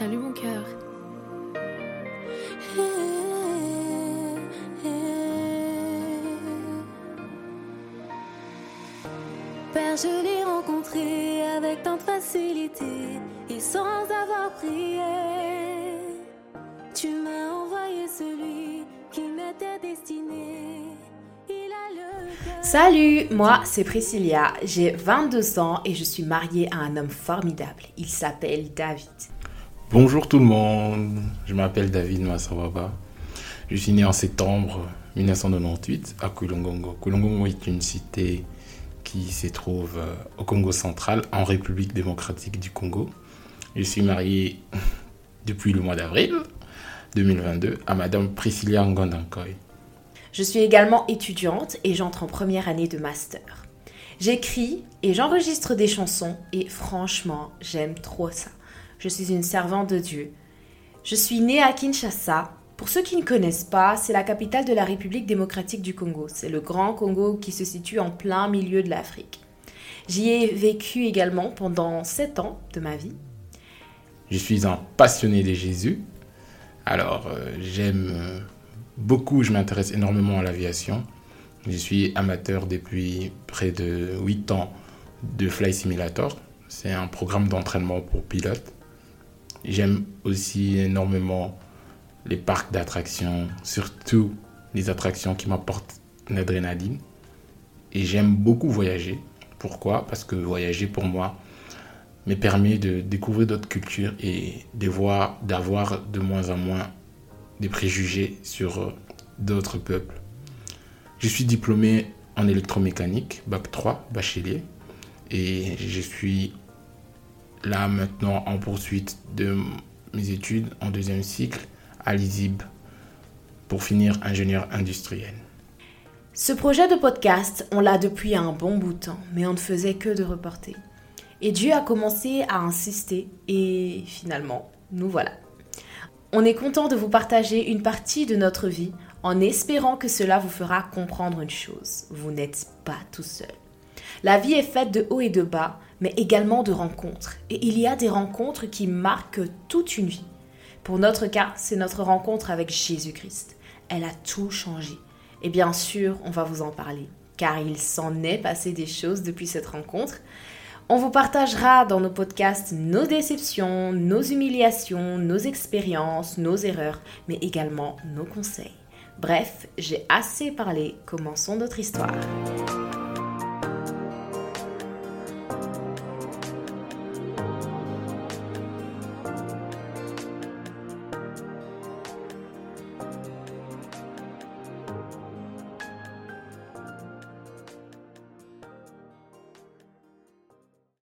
Salut mon cœur. Père, je l'ai rencontré avec tant de facilité et sans avoir prié. Tu m'as envoyé celui qui m'était destiné. Il a le cœur. Salut, moi c'est Priscilla, j'ai 22 ans et je suis mariée à un homme formidable. Il s'appelle David. Bonjour tout le monde, je m'appelle David Massawaba. Je suis né en septembre 1998 à Kulongongo. Kulongongo est une cité qui se trouve euh, au Congo central, en République démocratique du Congo. Je suis marié depuis le mois d'avril 2022 à Madame Priscilla Ngondankoy. Je suis également étudiante et j'entre en première année de master. J'écris et j'enregistre des chansons et franchement, j'aime trop ça. Je suis une servante de Dieu. Je suis née à Kinshasa. Pour ceux qui ne connaissent pas, c'est la capitale de la République démocratique du Congo. C'est le grand Congo qui se situe en plein milieu de l'Afrique. J'y ai vécu également pendant 7 ans de ma vie. Je suis un passionné de Jésus. Alors, euh, j'aime beaucoup, je m'intéresse énormément à l'aviation. Je suis amateur depuis près de 8 ans de Fly Simulator. C'est un programme d'entraînement pour pilotes. J'aime aussi énormément les parcs d'attractions, surtout les attractions qui m'apportent l'adrénaline. Et j'aime beaucoup voyager. Pourquoi? Parce que voyager pour moi me permet de découvrir d'autres cultures et d'avoir de moins en moins des préjugés sur euh, d'autres peuples. Je suis diplômé en électromécanique, bac 3, bachelier, et je suis là maintenant en poursuite de mes études en deuxième cycle à l'ISIB pour finir ingénieur industriel. Ce projet de podcast, on l'a depuis un bon bout de temps, mais on ne faisait que de reporter. Et Dieu a commencé à insister et finalement, nous voilà. On est content de vous partager une partie de notre vie en espérant que cela vous fera comprendre une chose. Vous n'êtes pas tout seul. La vie est faite de hauts et de bas, mais également de rencontres. Et il y a des rencontres qui marquent toute une vie. Pour notre cas, c'est notre rencontre avec Jésus-Christ. Elle a tout changé. Et bien sûr, on va vous en parler, car il s'en est passé des choses depuis cette rencontre. On vous partagera dans nos podcasts nos déceptions, nos humiliations, nos expériences, nos erreurs, mais également nos conseils. Bref, j'ai assez parlé, commençons notre histoire.